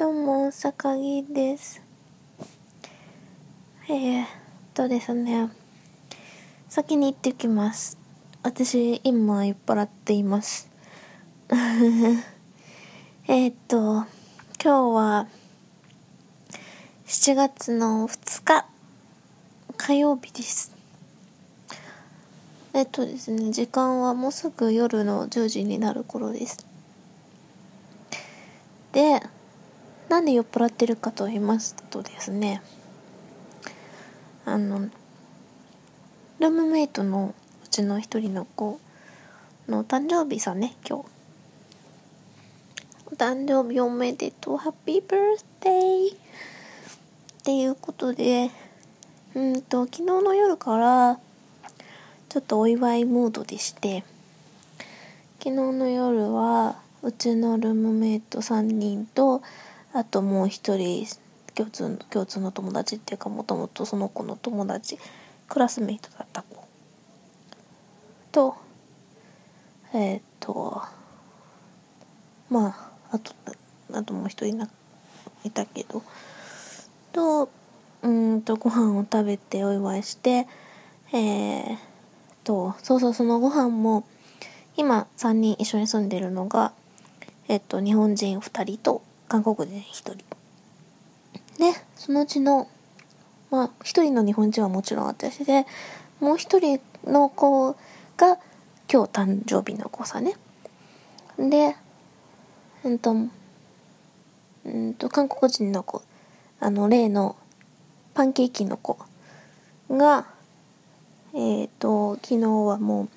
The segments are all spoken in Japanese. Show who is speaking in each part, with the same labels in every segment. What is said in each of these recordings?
Speaker 1: どうも、坂木です。えー、っとですね、先に言ってきます。私、今酔っ払っています。えっと、今日は、7月の2日、火曜日です。えっとですね、時間はもうすぐ夜の10時になる頃です。で、なんで酔っ払ってるかと言いますとですね、あの、ルームメイトのうちの一人の子の誕生日さね、今日。お誕生日おめでとう、ハッピーバースデーっていうことで、うんと、昨日の夜から、ちょっとお祝いムードでして、昨日の夜は、うちのルームメイト3人と、あともう一人共通共通の友達っていうかもともとその子の友達クラスメイトだった子。とえーっとまああとあともう一人ないたけど。とうんとご飯を食べてお祝いしてえー、とそうそうそのご飯も今3人一緒に住んでるのがえっと日本人2人と韓国人1人。でそのうちのまあ1人の日本人はもちろん私でもう1人の子が今日誕生日の子さね。でうんとうんと韓国人の子あの例のパンケーキの子がえっ、と昨日はもう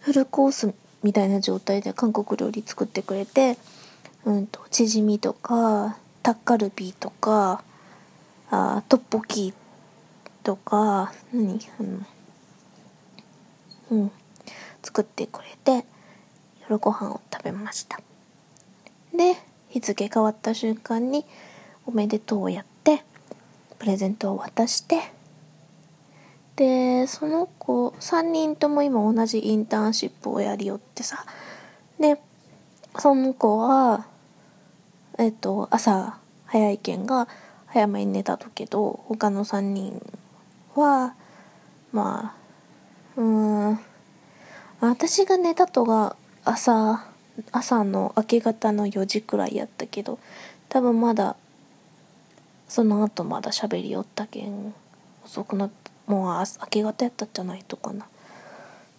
Speaker 1: フルコースみたいな状態で韓国料理作ってくれてうんと、チヂミとか、タッカルビとか、あトッポキとか、何あの、うん、作ってくれて、夜ご飯を食べました。で、日付変わった瞬間に、おめでとうをやって、プレゼントを渡して、で、その子、3人とも今同じインターンシップをやりよってさ、で、その子は、えっと、朝早いけんが早めに寝たとけど他の3人はまあうん私が寝たとが朝朝の明け方の4時くらいやったけど多分まだその後まだ喋りよったけん遅くなったもう明け方やったんじゃないとかな。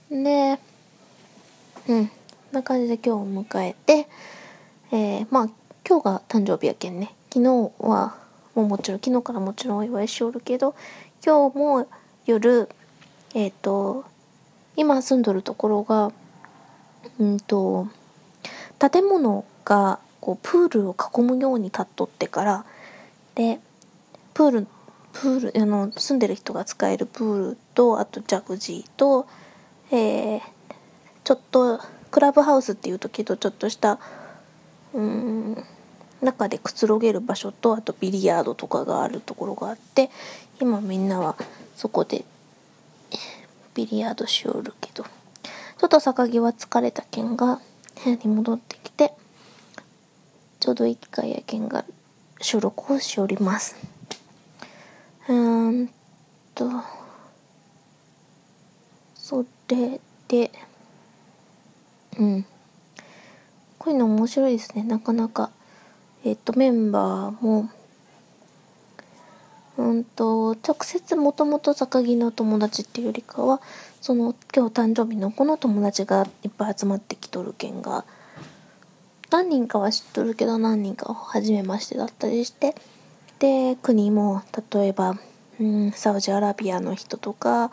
Speaker 1: でうんこんな感じで今日を迎えてえー、まあ今日が誕生日やけんね。昨日はもうもちろん昨日からもちろんお祝いしおるけど今日も夜えっ、ー、と今住んどるところがうんと建物がこうプールを囲むように立っとってからでプールプールあの住んでる人が使えるプールとあとジャグジーと、えー、ちょっとクラブハウスっていうとけどちょっとしたうん中でくつろげる場所とあとビリヤードとかがあるところがあって今みんなはそこでビリヤードしおるけどちょっと坂木は疲れたけんが部屋に戻ってきてちょうどいい機会やけんが収録をしております。うーんとそれでうん。こういうの面白いですね。なかなかえっ、とメンバーもうんと直接もともと坂木の友達っていうよりかはその今日誕生日の子の友達がいっぱい集まってきとるけんが何人かは知っとるけど何人かは初めましてだったりしてで国も例えば、うん、サウジアラビアの人とか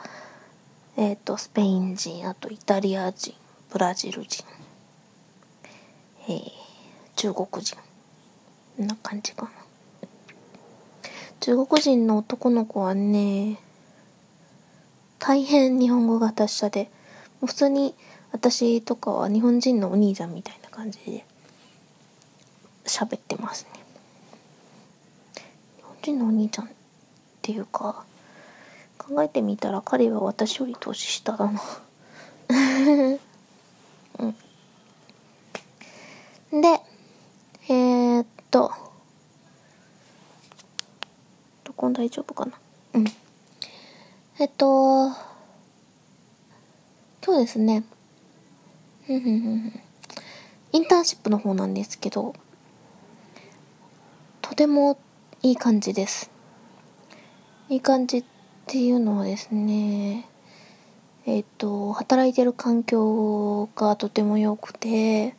Speaker 1: えっ、とスペイン人あとイタリア人ブラジル人えー、中国人。な感じかな。中国人の男の子はね大変日本語が達者で普通に私とかは日本人のお兄ちゃんみたいな感じで喋ってますね。日本人のお兄ちゃんっていうか考えてみたら彼は私より年下だな。うん。で、えー、っと、音大丈夫かな？うん。えっと、今日ですね、インターンシップの方なんですけど、とてもいい感じです。いい感じっていうのはですね、えっと、働いてる環境がとても良くて、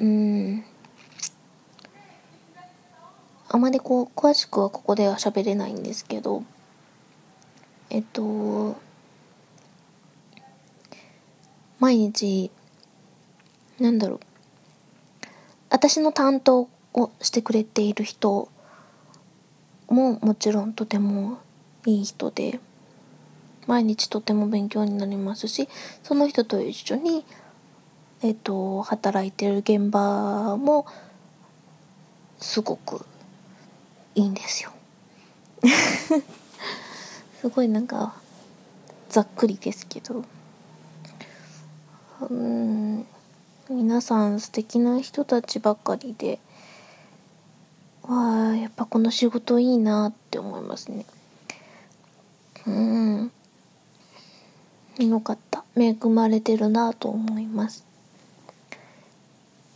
Speaker 1: うん、あまりこう、詳しくはここでは喋れないんですけど、えっと、毎日、なんだろう、私の担当をしてくれている人ももちろんとてもいい人で、毎日とても勉強になりますし、その人と一緒に、えっと、働いてる現場も、すごくいいんですよ。すごいなんか、ざっくりですけど。うん、皆さん素敵な人たちばかりで、わあ、やっぱこの仕事いいなって思いますね。うん。よかった。恵まれてるなと思います。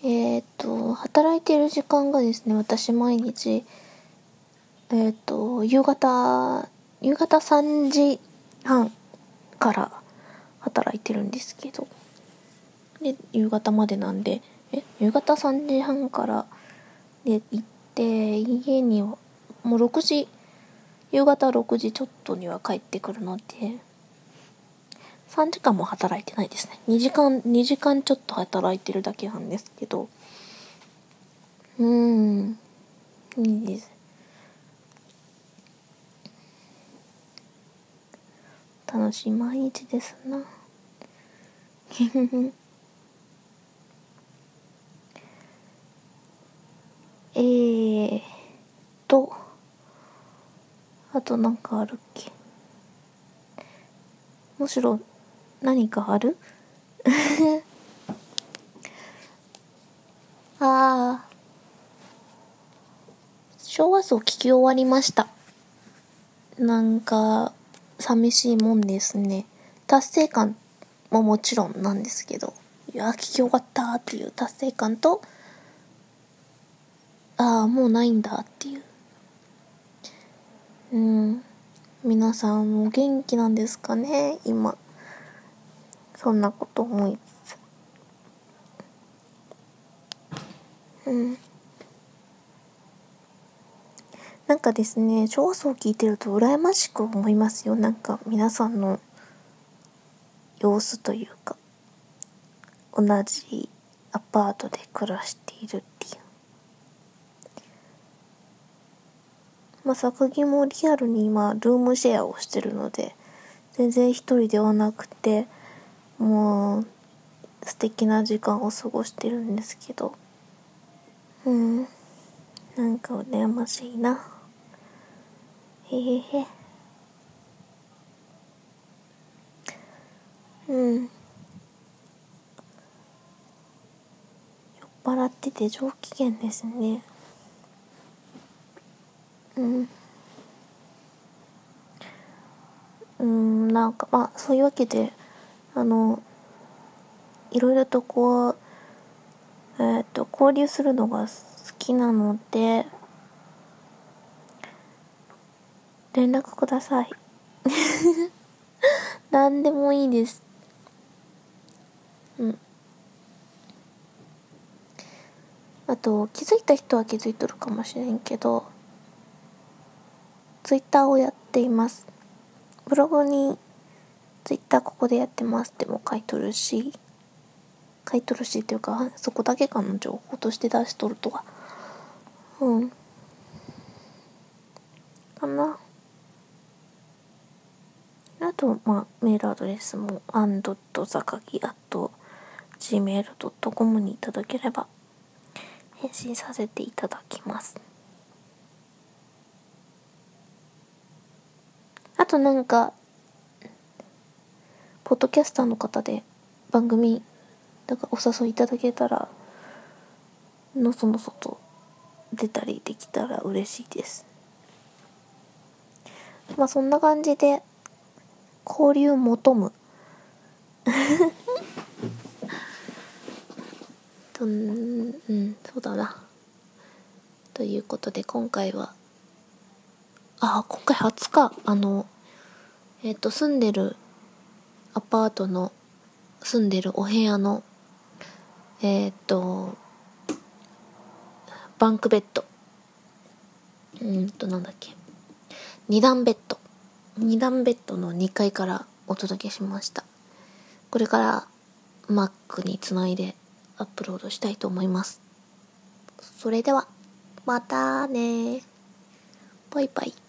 Speaker 1: えっ、と、働いてる時間がですね、私毎日、えっ、と、夕方、夕方3時半から働いてるんですけど、で、夕方までなんで、え、夕方3時半からで行って、家には、もう6時、夕方6時ちょっとには帰ってくるので、3時間も働いてないですね。2時間、2時間ちょっと働いてるだけなんですけど、うーん、いいです。楽しい毎日ですな。えーと、あとなんかあるっけ？むしろ何かある？ああ。昭和層聞き終わりました。なんか、寂しいもんですね。達成感ももちろんなんですけど、いや、聞き終わったっていう達成感と、ああ、もうないんだっていう。うん。皆さんも元気なんですかね今。そんなこと思いつつ。うん。なんかですね、昭和層聞いてると羨ましく思いますよ。なんか皆さんの様子というか、同じアパートで暮らしているっていう。まあ、坂木もリアルに今、ルームシェアをしてるので、全然一人ではなくて、もう、素敵な時間を過ごしてるんですけど、うん。なんか羨ましいな。へへへ。うん。酔っ払ってて上機嫌ですね。うん。うん、なんかまあそういうわけで、あの、いろいろとこう、えっ、と、交流するのがきなので、連絡ください。何でもいいです。うん。あと、気づいた人は気づいとるかもしれんけど、ツイッターをやっています。ブログにツイッターここでやってますっても書いとるし、書いとるしっていうか、そこだけかの情報として出しとるとは。うん。かな。あと、まあ、メールアドレスも、アンドットザカギアット gmail.com にいただければ、返信させていただきます。あとなんか、ポッドキャスターの方で番組、だかお誘いいただけたら、のそのそと出たりできたら嬉しいです。まあそんな感じで交流求む。とうんそうだな。ということで今回はあ今回初か。あのえっ、と住んでるアパートの住んでるお部屋のえっ、とバンクベッド。うんとなんだっけ。二段ベッド。二段ベッドの2階からお届けしました。これから Mac につないでアップロードしたいと思います。それではまたね。バイバイ。